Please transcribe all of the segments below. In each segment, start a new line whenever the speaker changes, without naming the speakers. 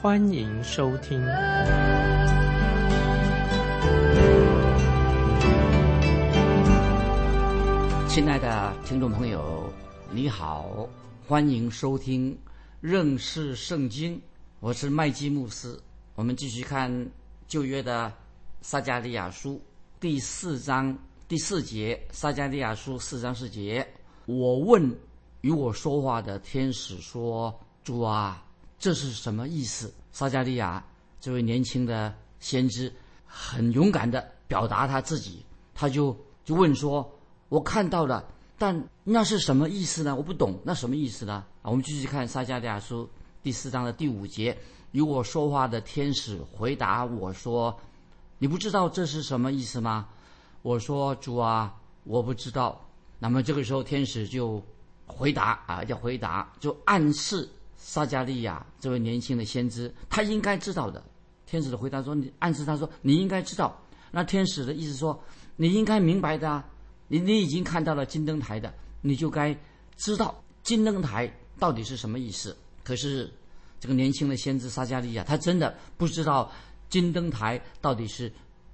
欢迎收听。
亲爱的听众朋友，你好，欢迎收听认识圣经。我是麦基牧师。我们继续看旧约的撒加利亚书第四章第四节。撒加利亚书四章四节，我问与我说话的天使说：“主啊，这是什么意思？”撒加利亚这位年轻的先知很勇敢的表达他自己，他就就问说。我看到了，但那是什么意思呢？我不懂，那什么意思呢？啊，我们继续看撒迦利亚书第四章的第五节，与我说话的天使回答我说：“你不知道这是什么意思吗？”我说：“主啊，我不知道。”那么这个时候，天使就回答啊，要回答，就暗示撒迦利亚这位年轻的先知，他应该知道的。天使的回答说：“你暗示他说你应该知道。”那天使的意思说：“你应该明白的啊。”你你已经看到了金灯台的，你就该知道金灯台到底是什么意思。可是这个年轻的先知撒加利亚，他真的不知道金灯台到底是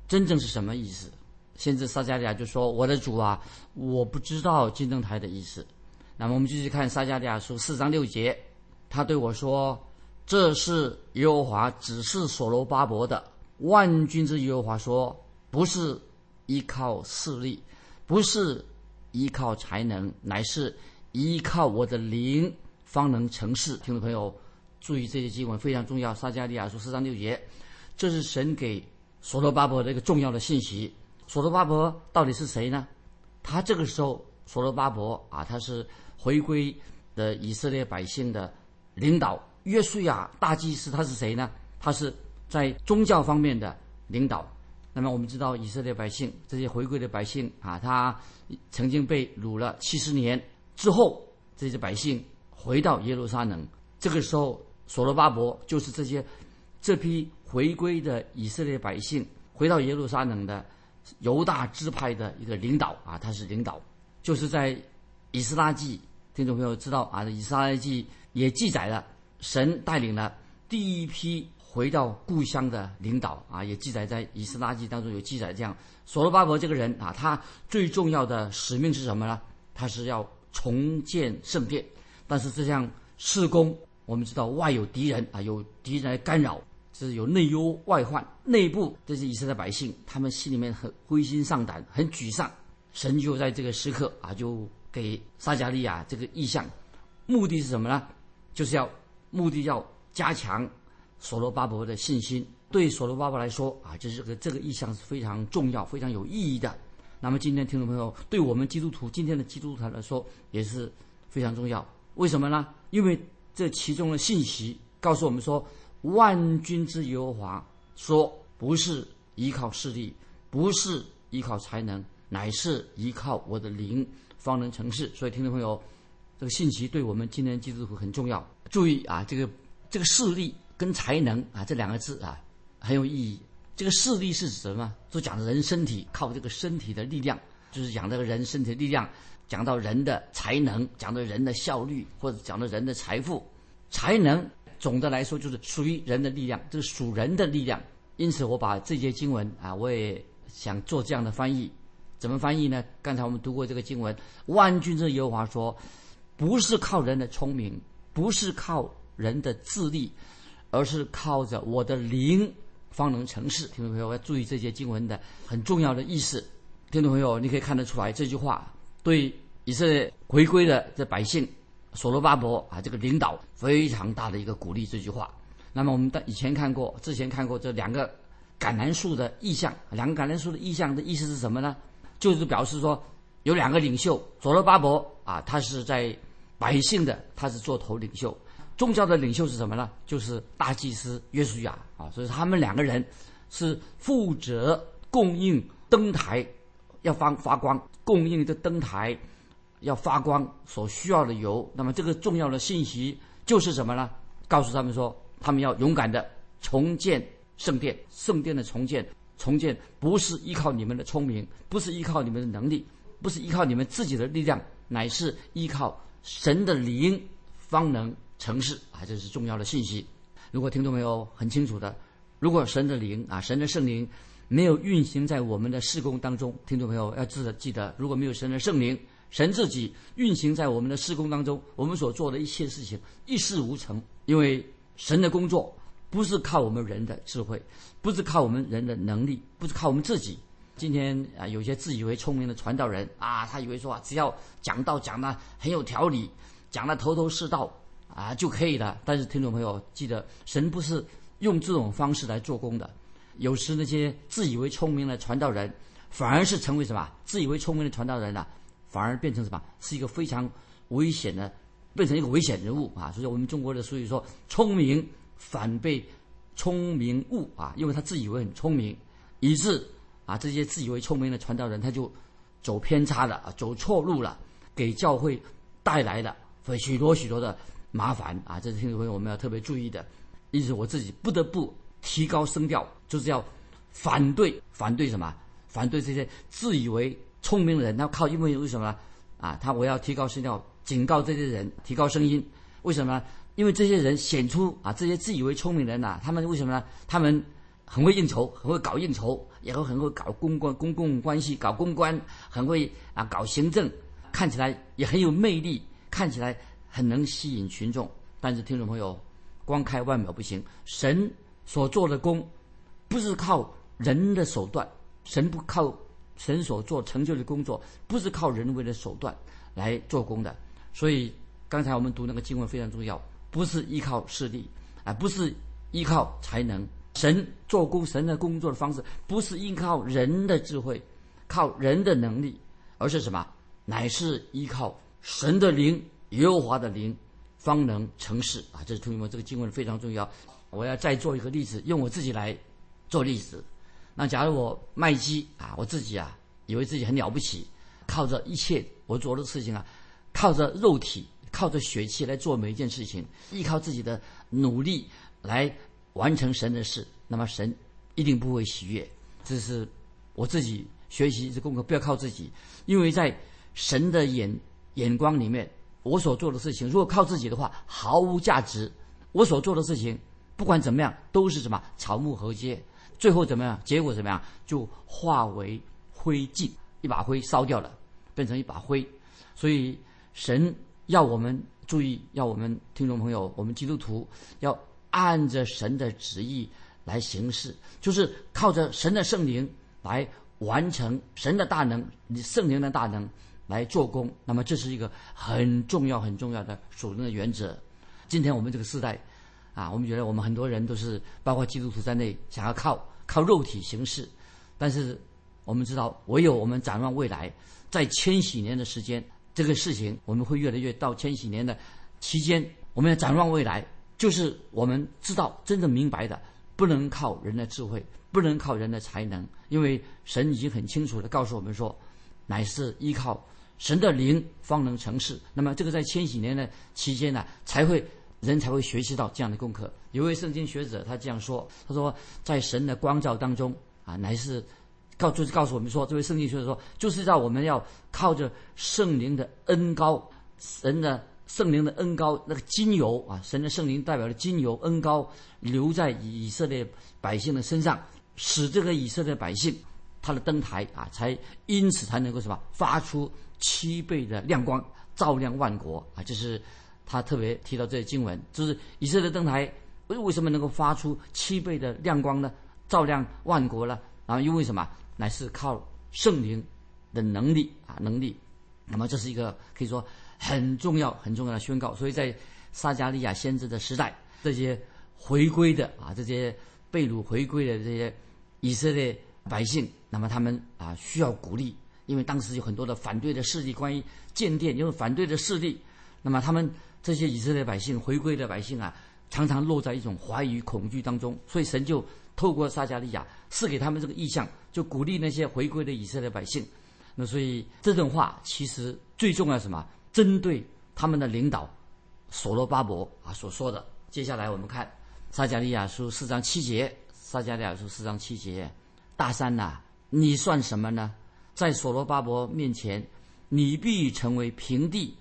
真正是什么意思。先知撒加利亚就说：“我的主啊，我不知道金灯台的意思。”那么我们继续看撒加利亚书四章六节，他对我说：“这是耶和华指示所罗巴伯的。万军之耶和华说，不是依靠势力。”不是依靠才能，乃是依靠我的灵，方能成事。听众朋友，注意这些经文非常重要。撒加利亚书四章六节，这是神给所罗巴伯的一个重要的信息。所罗巴伯到底是谁呢？他这个时候，所罗巴伯啊，他是回归的以色列百姓的领导。约书亚大祭司他是谁呢？他是在宗教方面的领导。那么我们知道，以色列百姓这些回归的百姓啊，他曾经被掳了七十年之后，这些百姓回到耶路撒冷。这个时候，所罗巴伯就是这些这批回归的以色列百姓回到耶路撒冷的犹大支派的一个领导啊，他是领导，就是在以斯拉记，听众朋友知道啊，以斯拉记也记载了神带领了第一批。回到故乡的领导啊，也记载在《以斯拉记》当中有记载。这样，所罗巴伯这个人啊，他最重要的使命是什么呢？他是要重建圣殿。但是这项施工，我们知道外有敌人啊，有敌人来干扰，是有内忧外患。内部这些以色列百姓，他们心里面很灰心丧胆，很沮丧。神就在这个时刻啊，就给撒加利亚这个意象，目的是什么呢？就是要目的要加强。所罗巴伯的信心对所罗巴伯来说啊，这是个这个意向是非常重要、非常有意义的。那么今天听众朋友，对我们基督徒今天的基督徒来说也是非常重要。为什么呢？因为这其中的信息告诉我们说，万军之耶和华说，不是依靠势力，不是依靠才能，乃是依靠我的灵方能成事。所以听众朋友，这个信息对我们今天基督徒很重要。注意啊，这个这个势力。跟才能啊这两个字啊很有意义。这个势力是指什么？就讲人身体靠这个身体的力量，就是讲这个人身体的力量。讲到人的才能，讲到人的效率，或者讲到人的财富。才能总的来说就是属于人的力量，这是属人的力量。因此，我把这节经文啊，我也想做这样的翻译。怎么翻译呢？刚才我们读过这个经文，万军之耶和华说，不是靠人的聪明，不是靠人的智力。而是靠着我的灵方能成事。听众朋友要注意这些经文的很重要的意思。听众朋友，你可以看得出来，这句话对以色列回归的这百姓所罗巴伯啊这个领导非常大的一个鼓励。这句话。那么我们以前看过，之前看过这两个橄榄树的意象。两个橄榄树的意象的意思是什么呢？就是表示说有两个领袖，所罗巴伯啊，他是在百姓的，他是做头领袖。宗教的领袖是什么呢？就是大祭司约书亚啊，所以他们两个人是负责供应灯台要发发光，供应这灯台要发光所需要的油。那么这个重要的信息就是什么呢？告诉他们说，他们要勇敢的重建圣殿，圣殿的重建，重建不是依靠你们的聪明，不是依靠你们的能力，不是依靠你们自己的力量，乃是依靠神的灵方能成事啊！这是重要的信息。如果听众朋友很清楚的，如果神的灵啊，神的圣灵没有运行在我们的事工当中，听众朋友要记得记得，如果没有神的圣灵，神自己运行在我们的事工当中，我们所做的一切事情一事无成，因为神的工作不是靠我们人的智慧，不是靠我们人的能力，不是靠我们自己。今天啊，有些自以为聪明的传道人啊，他以为说啊，只要讲道讲的很有条理，讲的头头是道啊就可以了。但是听众朋友记得，神不是用这种方式来做工的。有时那些自以为聪明的传道人，反而是成为什么？自以为聪明的传道人呢，反而变成什么？是一个非常危险的，变成一个危险人物啊！所以我们中国的俗语说：“聪明反被聪明误啊！”因为他自以为很聪明，以致啊这些自以为聪明的传道人他就走偏差了啊，走错路了，给教会带来了许多许多的麻烦啊！这是听众朋友我们要特别注意的。因此我自己不得不提高声调，就是要反对反对什么？反对这些自以为聪明的人。他靠因为为什么呢？啊，他我要提高声调，警告这些人，提高声音。为什么？因为这些人显出啊，这些自以为聪明人呐，他们为什么呢？他们很会应酬，很会搞应酬，也会很会搞公关、公共关系，搞公关，很会啊搞行政，看起来也很有魅力，看起来很能吸引群众。但是听众朋友，光开外表不行，神所做的功，不是靠人的手段，神不靠神所做成就的工作，不是靠人为的手段来做工的。所以刚才我们读那个经文非常重要，不是依靠势力，啊，不是依靠才能，神做工，神的工作的方式不是依靠人的智慧，靠人的能力，而是什么？乃是依靠神的灵，耶和华的灵。方能成事啊！这是同学们，这个经文非常重要。我要再做一个例子，用我自己来做例子。那假如我卖鸡啊，我自己啊，以为自己很了不起，靠着一切我做的事情啊，靠着肉体、靠着血气来做每一件事情，依靠自己的努力来完成神的事，那么神一定不会喜悦。这是我自己学习这功课，不要靠自己，因为在神的眼眼光里面。我所做的事情，如果靠自己的话，毫无价值。我所做的事情，不管怎么样，都是什么草木禾秸，最后怎么样？结果怎么样？就化为灰烬，一把灰烧掉了，变成一把灰。所以神要我们注意，要我们听众朋友，我们基督徒要按着神的旨意来行事，就是靠着神的圣灵来完成神的大能，你圣灵的大能。来做工，那么这是一个很重要、很重要的属灵的原则。今天我们这个时代，啊，我们觉得我们很多人都是，包括基督徒在内，想要靠靠肉体行事。但是我们知道，唯有我们展望未来，在千禧年的时间，这个事情我们会越来越到千禧年的期间，我们要展望未来，就是我们知道真正明白的，不能靠人的智慧，不能靠人的才能，因为神已经很清楚的告诉我们说，乃是依靠。神的灵方能成事。那么，这个在千禧年的期间呢，才会人才会学习到这样的功课。有位圣经学者他这样说：“他说，在神的光照当中啊，乃是告就是告诉我们说，这位圣经学者说，就是让我们要靠着圣灵的恩高，神的圣灵的恩高那个金油啊，神的圣灵代表的金油恩高留在以色列百姓的身上，使这个以色列百姓他的灯台啊，才因此才能够什么发出。”七倍的亮光照亮万国啊！这是他特别提到这些经文，就是以色列灯台为为什么能够发出七倍的亮光呢？照亮万国呢？然后因为什么？乃是靠圣灵的能力啊，能力。那么这是一个可以说很重要、很重要的宣告。所以在撒加利亚先知的时代，这些回归的啊，这些被掳回归的这些以色列百姓，那么他们啊需要鼓励。因为当时有很多的反对的势力，关于建殿，因为反对的势力，那么他们这些以色列百姓回归的百姓啊，常常落在一种怀疑恐惧当中，所以神就透过撒加利亚赐给他们这个意象，就鼓励那些回归的以色列百姓。那所以这段话其实最重要什么？针对他们的领导所罗巴伯啊所说的。接下来我们看撒加利亚书四章七节，撒加利亚书四章七节，大山呐，你算什么呢？在所罗巴伯面前，你必成为平地，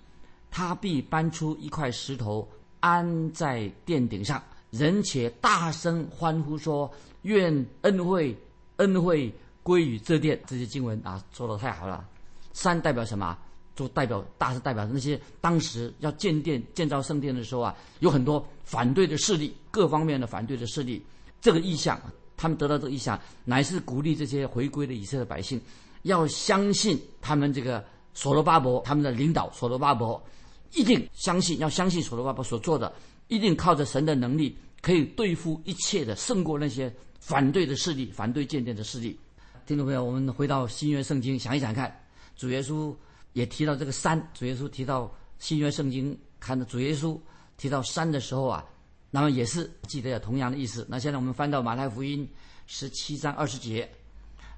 他必搬出一块石头安在殿顶上，人且大声欢呼说：“愿恩惠恩惠归于这殿。”这些经文啊，说的太好了。山代表什么？就代表大是代表那些当时要建殿建造圣殿的时候啊，有很多反对的势力，各方面的反对的势力。这个意向，他们得到这个意向，乃是鼓励这些回归的以色列百姓。要相信他们这个所罗巴伯，他们的领导所罗巴伯，一定相信，要相信所罗巴伯所做的，一定靠着神的能力，可以对付一切的，胜过那些反对的势力，反对建殿的势力。听众朋友，我们回到新约圣经，想一想看，主耶稣也提到这个山，主耶稣提到新约圣经，看到主耶稣提到山的时候啊，那么也是记得有同样的意思。那现在我们翻到马太福音十七章二十节。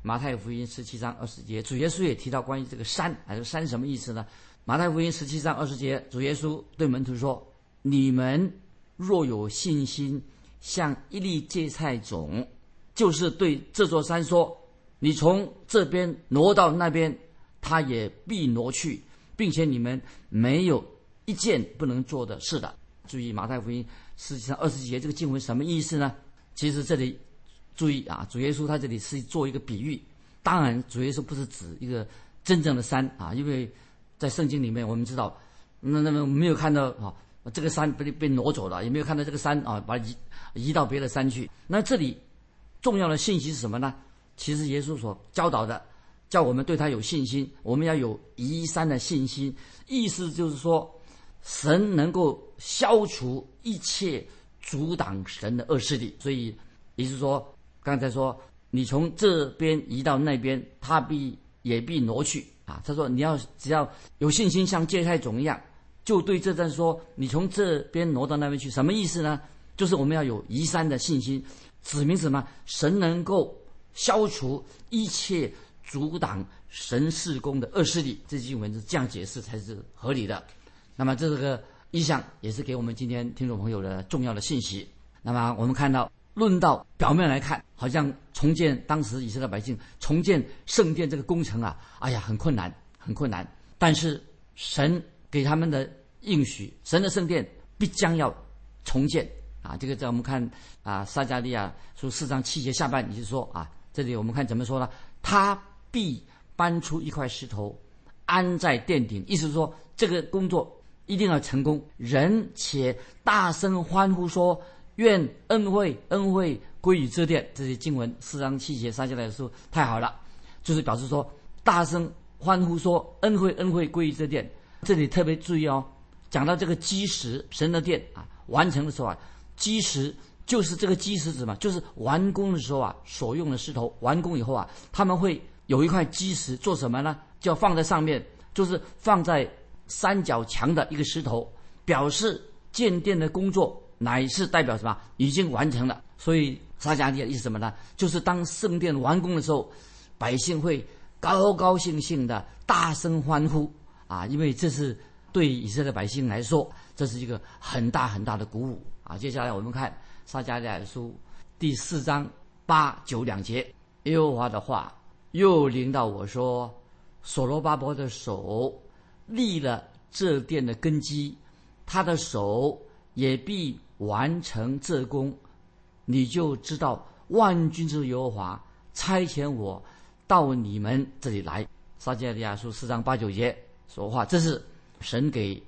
马太福音十七章二十节，主耶稣也提到关于这个山，啊，这山什么意思呢？马太福音十七章二十节，主耶稣对门徒说：“你们若有信心，像一粒芥菜种，就是对这座山说：你从这边挪到那边，它也必挪去，并且你们没有一件不能做的事的。”注意马太福音实际上二十节这个经文什么意思呢？其实这里。注意啊，主耶稣他这里是做一个比喻。当然，主耶稣不是指一个真正的山啊，因为在圣经里面我们知道，那那么没有看到啊，这个山被被挪走了，也没有看到这个山啊，把移移到别的山去。那这里重要的信息是什么呢？其实耶稣所教导的，叫我们对他有信心，我们要有移山的信心。意思就是说，神能够消除一切阻挡神的恶势力。所以，也就是说。刚才说，你从这边移到那边，他必也必挪去啊。他说，你要只要有信心，像芥菜种一样，就对这阵说，你从这边挪到那边去，什么意思呢？就是我们要有移山的信心，指明什么？神能够消除一切阻挡神事工的恶势力。这句文字这样解释才是合理的。那么这个意象也是给我们今天听众朋友的重要的信息。那么我们看到。论到表面来看，好像重建当时以色列百姓重建圣殿这个工程啊，哎呀，很困难，很困难。但是神给他们的应许，神的圣殿必将要重建啊。这个在我们看啊，撒加利亚书四章七节下半，你就说啊，这里我们看怎么说呢？他必搬出一块石头安在殿顶，意思是说这个工作一定要成功。人且大声欢呼说。愿恩惠恩惠归于这殿，这些经文四章七节三下来的说太好了，就是表示说大声欢呼说恩惠恩惠归于这殿。这里特别注意哦，讲到这个基石神的殿啊完成的时候啊，基石就是这个基石子嘛，就是完工的时候啊所用的石头。完工以后啊，他们会有一块基石做什么呢？就放在上面，就是放在三角墙的一个石头，表示建殿的工作。乃是代表什么？已经完成了。所以撒迦利亚意思什么呢？就是当圣殿完工的时候，百姓会高高兴兴的大声欢呼啊！因为这是对以色列百姓来说，这是一个很大很大的鼓舞啊！接下来我们看撒迦利亚书第四章八九两节，耶和华的话又领导我说：所罗巴伯的手立了这殿的根基，他的手也必。完成这功，你就知道万军之耶和华差遣我到你们这里来。撒迦利亚书四章八九节说话，这是神给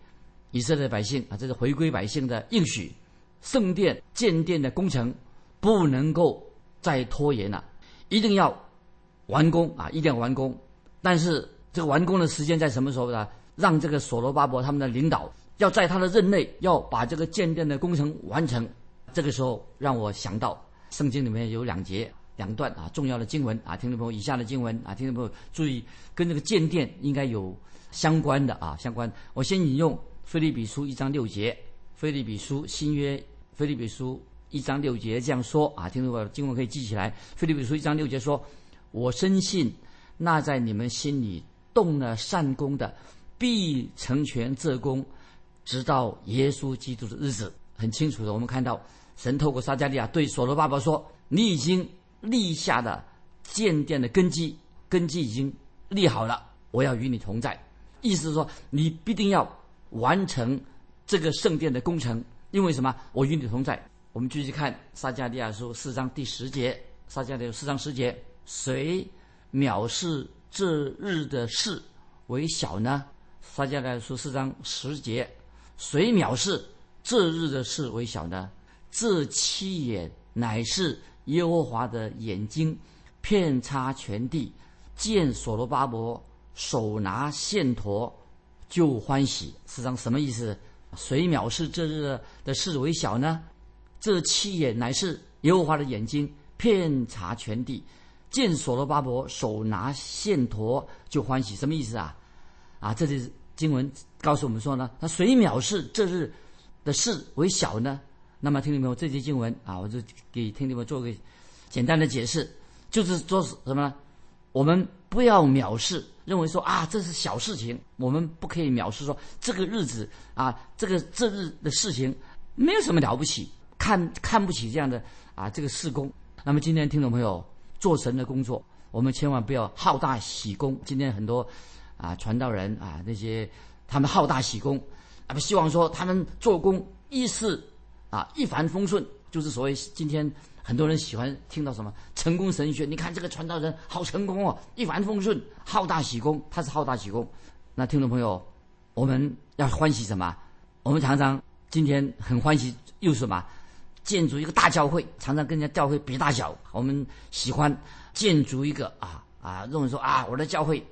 以色列百姓啊，这是回归百姓的应许。圣殿建殿的工程不能够再拖延了，一定要完工啊，一定要完工。但是这个完工的时间在什么时候呢？让这个所罗巴伯他们的领导。要在他的任内要把这个建殿的工程完成，这个时候让我想到圣经里面有两节两段啊重要的经文啊，听众朋友以下的经文啊，听众朋友注意跟这个建殿应该有相关的啊相关。我先引用菲利比书一章六节，菲利比书新约菲利比书一章六节这样说啊，听众朋友，经文可以记起来。菲利比书一章六节说：“我深信那在你们心里动了善功的，必成全这功，直到耶稣基督的日子。”很清楚的，我们看到神透过撒加利亚对所罗巴伯说：“你已经立下的建殿的根基，根基已经立好了，我要与你同在。”意思是说，你必定要。完成这个圣殿的工程，因为什么？我与你同在。我们继续看撒迦利亚书四章第十节，撒迦利亚四章十节，谁藐视这日的事为小呢？撒迦来书四章十节，谁藐视这日的事为小呢？这七眼乃是耶和华的眼睛，遍插全地，见所罗巴伯手拿线砣。就欢喜，实际上什么意思？谁藐视这日的事为小呢？这七眼乃是耶和华的眼睛，遍察全地，见所罗巴伯手拿线砣就欢喜，什么意思啊？啊，这里经文告诉我们说呢，他谁藐视这日的事为小呢？那么听众朋友，这节经文啊，我就给听众们做个简单的解释，就是说什么呢？我们不要藐视。认为说啊，这是小事情，我们不可以藐视说这个日子啊，这个这日的事情没有什么了不起，看看不起这样的啊这个事工。那么今天听众朋友做神的工作，我们千万不要好大喜功。今天很多啊传道人啊那些他们好大喜功，啊不希望说他们做工一事啊一帆风顺，就是所谓今天。很多人喜欢听到什么成功神学？你看这个传道人好成功哦，一帆风顺，好大喜功。他是好大喜功。那听众朋友，我们要欢喜什么？我们常常今天很欢喜，又是什么？建筑一个大教会，常常跟人家教会比大小。我们喜欢建筑一个啊啊，认为说啊，我的教会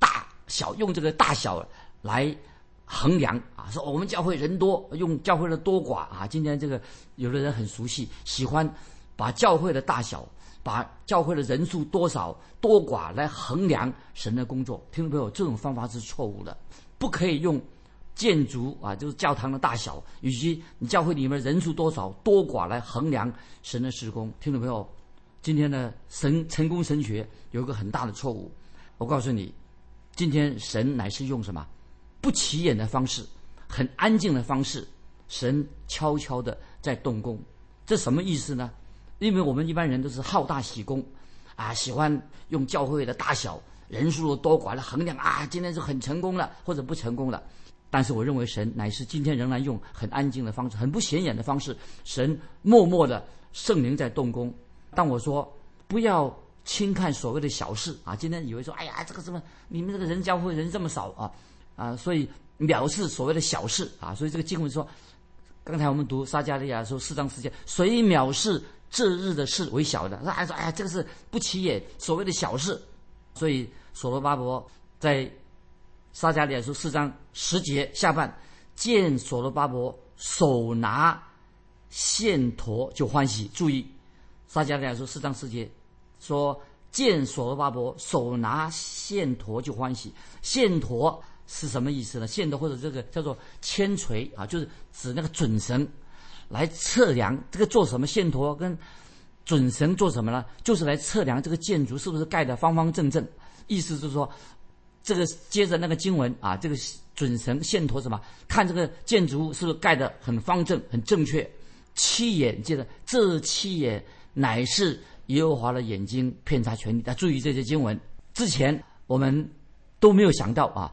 大小，用这个大小来衡量啊。说我们教会人多，用教会的多寡啊。今天这个有的人很熟悉，喜欢。把教会的大小，把教会的人数多少多寡来衡量神的工作，听众朋友，这种方法是错误的，不可以用建筑啊，就是教堂的大小，以及你教会里面人数多少多寡来衡量神的施工。听众朋友，今天的神成功神学有一个很大的错误，我告诉你，今天神乃是用什么不起眼的方式，很安静的方式，神悄悄的在动工，这什么意思呢？因为我们一般人都是好大喜功，啊，喜欢用教会的大小、人数多寡来衡量啊，今天是很成功了或者不成功了。但是我认为神乃是今天仍然用很安静的方式、很不显眼的方式，神默默的圣灵在动工。但我说不要轻看所谓的小事啊，今天以为说，哎呀，这个什么，你们这个人教会人这么少啊，啊，所以藐视所谓的小事啊。所以这个经文说，刚才我们读撒加利亚说四章四节，谁藐视？这日的事为小的，那说哎呀，这个是不起眼，所谓的小事。所以所罗巴伯在撒迦利亚书四章十节下半，见所罗巴伯手拿线砣就欢喜。注意，撒迦利亚书四章十节说见所罗巴伯手拿线砣就欢喜。线砣是什么意思呢？线砣或者这个叫做铅锤啊，就是指那个准绳。来测量这个做什么线砣跟准绳做什么呢？就是来测量这个建筑是不是盖的方方正正。意思就是说，这个接着那个经文啊，这个准绳线头什么？看这个建筑物是不是盖的很方正、很正确。七眼接着这七眼乃是耶和华的眼睛，遍察全地。要注意这些经文。之前我们都没有想到啊，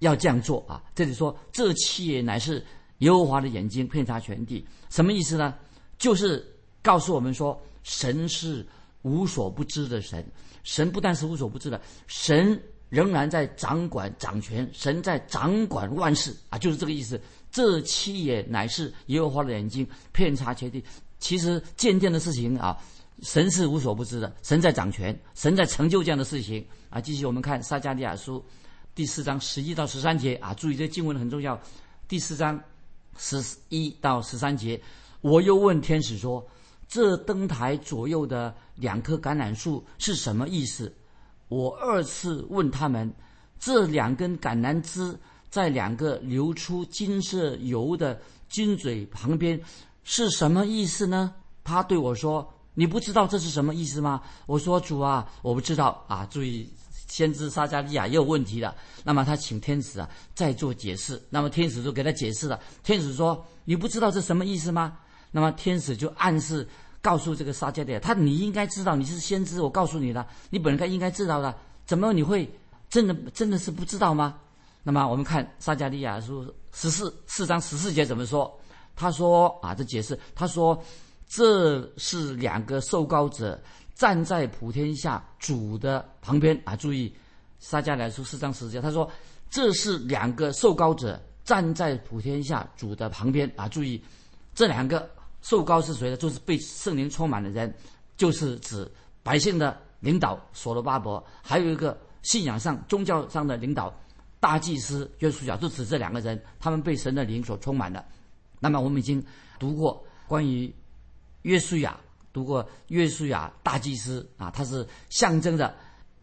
要这样做啊。这里说这七眼乃是。耶和华的眼睛遍察全地，什么意思呢？就是告诉我们说，神是无所不知的神。神不但是无所不知的，神仍然在掌管掌权，神在掌管万事啊，就是这个意思。这七也乃是耶和华的眼睛遍察全地。其实渐渐的事情啊，神是无所不知的，神在掌权，神在成就这样的事情啊。继续我们看撒迦利亚书第四章十一到十三节啊，注意这经文很重要。第四章。十一到十三节，我又问天使说：“这灯台左右的两棵橄榄树是什么意思？”我二次问他们：“这两根橄榄枝在两个流出金色油的金嘴旁边，是什么意思呢？他对我说：“你不知道这是什么意思吗？”我说：“主啊，我不知道啊。”注意，先知撒加利亚也有问题了。那么他请天使啊再做解释。那么天使就给他解释了。天使说：“你不知道这什么意思吗？”那么天使就暗示告诉这个撒迦利亚：“他你应该知道，你是先知，我告诉你的，你本该应该知道的，怎么你会真的真的是不知道吗？”那么我们看撒迦利亚书十四四章十四节怎么说？他说啊，这解释他说这是两个受膏者站在普天下主的旁边啊。注意撒迦利亚书四章十四节，他说这是两个受膏者站在普天下主的旁边啊。注意这两个受膏是谁呢？就是被圣灵充满的人，就是指百姓的领导所罗巴伯，还有一个信仰上宗教上的领导。大祭司约书亚就指这两个人，他们被神的灵所充满的。那么我们已经读过关于约书亚，读过约书亚大祭司啊，他是象征着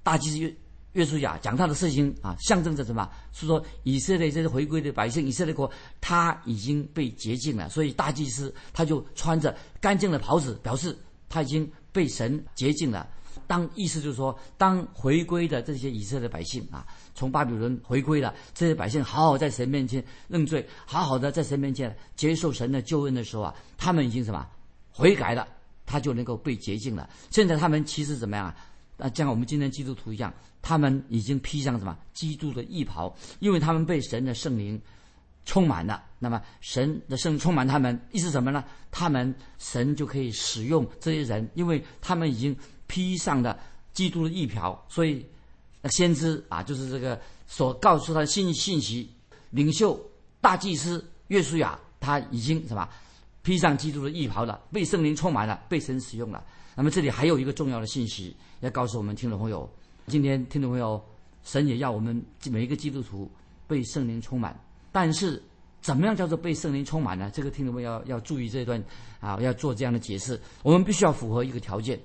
大祭司约约约书亚讲他的事情啊，象征着什么？是说以色列这些回归的百姓，以色列国他已经被洁净了，所以大祭司他就穿着干净的袍子，表示他已经被神洁净了。当意思就是说，当回归的这些以色列百姓啊。从巴比伦回归了，这些百姓好好在神面前认罪，好好的在神面前接受神的救恩的时候啊，他们已经什么悔改了，他就能够被洁净了。现在他们其实怎么样啊？啊，像我们今天基督徒一样，他们已经披上什么基督的衣袍，因为他们被神的圣灵充满了。那么神的圣充满他们，意思什么呢？他们神就可以使用这些人，因为他们已经披上了基督的衣袍，所以。先知啊，就是这个所告诉他的信信息，领袖大祭司约书亚，他已经什么披上基督的衣袍了，被圣灵充满了，被神使用了。那么这里还有一个重要的信息要告诉我们听众朋友，今天听众朋友，神也要我们每一个基督徒被圣灵充满。但是怎么样叫做被圣灵充满呢？这个听众朋友要要注意这段啊，要做这样的解释。我们必须要符合一个条件，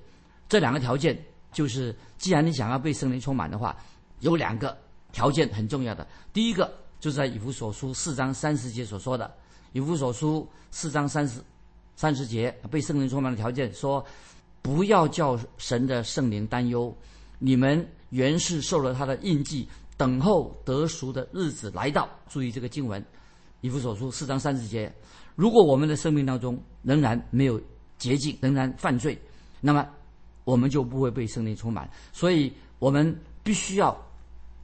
这两个条件。就是，既然你想要被圣灵充满的话，有两个条件很重要的。第一个就是在以弗所书四章三十节所说的，以弗所书四章三十三十节被圣灵充满的条件，说不要叫神的圣灵担忧，你们原是受了他的印记，等候得赎的日子来到。注意这个经文，以弗所书四章三十节，如果我们的生命当中仍然没有洁净，仍然犯罪，那么。我们就不会被圣灵充满，所以我们必须要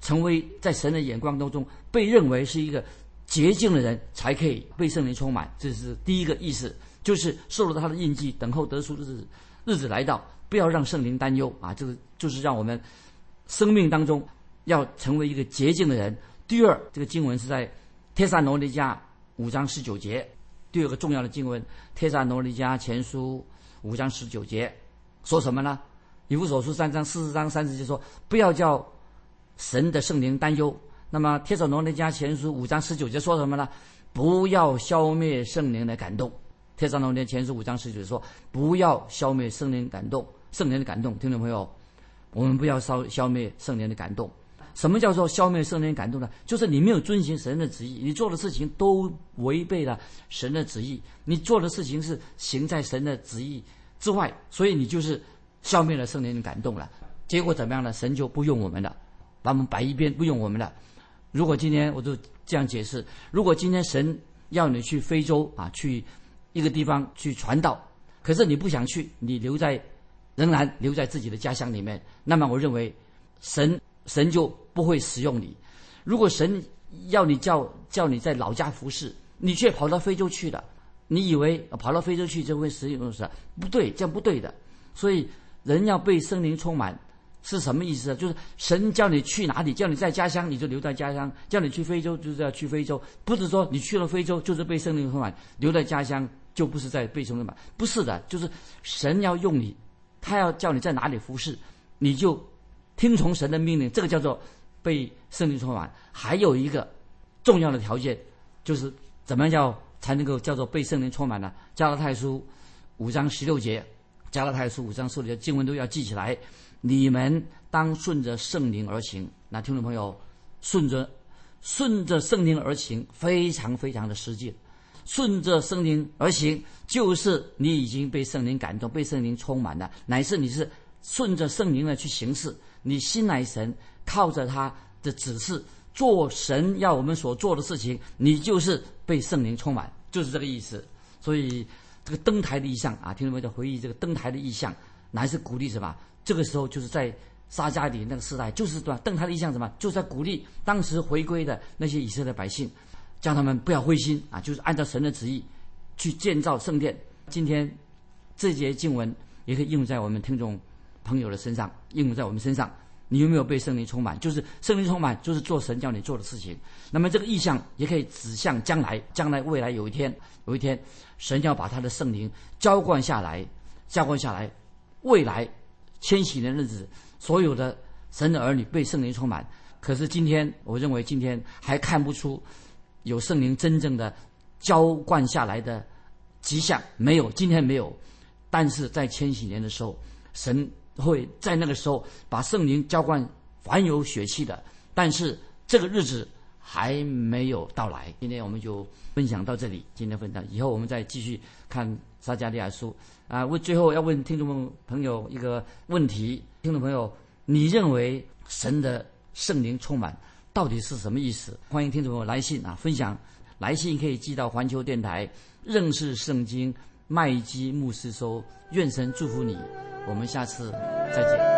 成为在神的眼光当中被认为是一个洁净的人，才可以被圣灵充满。这是第一个意思，就是受了他的印记，等候得赎的日子日子来到，不要让圣灵担忧啊！这个就是让我们生命当中要成为一个洁净的人。第二，这个经文是在帖撒罗尼迦五章十九节，第二个重要的经文，帖撒罗尼迦前书五章十九节。说什么呢？以弗所书三章四十章三十节说：“不要叫神的圣灵担忧。”那么帖撒罗尼迦前书五章十九节说什么呢？不要消灭圣灵的感动。帖撒罗尼前书五章十九说：“不要消灭圣灵感动，圣灵的感动。”听众朋友，我们不要消消灭圣灵的感动。什么叫做消灭圣灵感动呢？就是你没有遵循神的旨意，你做的事情都违背了神的旨意，你做的事情是行在神的旨意。之外，所以你就是消灭了圣灵的感动了。结果怎么样呢？神就不用我们了，把我们摆一边，不用我们了。如果今天我就这样解释：如果今天神要你去非洲啊，去一个地方去传道，可是你不想去，你留在仍然留在自己的家乡里面，那么我认为神神就不会使用你。如果神要你叫叫你在老家服侍，你却跑到非洲去了。你以为跑到非洲去就会使用是？不对，这样不对的。所以人要被圣灵充满是什么意思？就是神叫你去哪里，叫你在家乡你就留在家乡；叫你去非洲就是要去非洲。不是说你去了非洲就是被圣灵充满，留在家乡就不是在被圣灵满。不是的，就是神要用你，他要叫你在哪里服侍，你就听从神的命令。这个叫做被圣灵充满。还有一个重要的条件就是怎么样叫？才能够叫做被圣灵充满呢。加拉太书五章十六节，加拉太书五章十六节经文都要记起来。你们当顺着圣灵而行。那听众朋友，顺着顺着圣灵而行，非常非常的实际。顺着圣灵而行，就是你已经被圣灵感动，被圣灵充满了，乃是你是顺着圣灵的去行事。你心乃神，靠着他的指示做神要我们所做的事情，你就是被圣灵充满，就是这个意思。所以这个登台的意象啊，听众们在回忆这个登台的意象，乃是鼓励什么？这个时候就是在撒迦利那个时代，就是对吧？登台的意象什么？就是在鼓励当时回归的那些以色列百姓。叫他们不要灰心啊，就是按照神的旨意去建造圣殿。今天这节经文也可以应用在我们听众朋友的身上，应用在我们身上。你有没有被圣灵充满？就是圣灵充满，就是做神叫你做的事情。那么这个意象也可以指向将来，将来未来有一天，有一天神要把他的圣灵浇灌下来，浇灌下来，未来千禧年日子，所有的神的儿女被圣灵充满。可是今天，我认为今天还看不出。有圣灵真正的浇灌下来的迹象没有？今天没有，但是在千禧年的时候，神会在那个时候把圣灵浇灌凡有血气的。但是这个日子还没有到来。今天我们就分享到这里。今天分享以后我们再继续看撒加利亚书啊。问最后要问听众朋友一个问题：听众朋友，你认为神的圣灵充满？到底是什么意思？欢迎听众朋友来信啊，分享来信可以寄到环球电台认识圣经麦基牧师收。愿神祝福你，我们下次再见。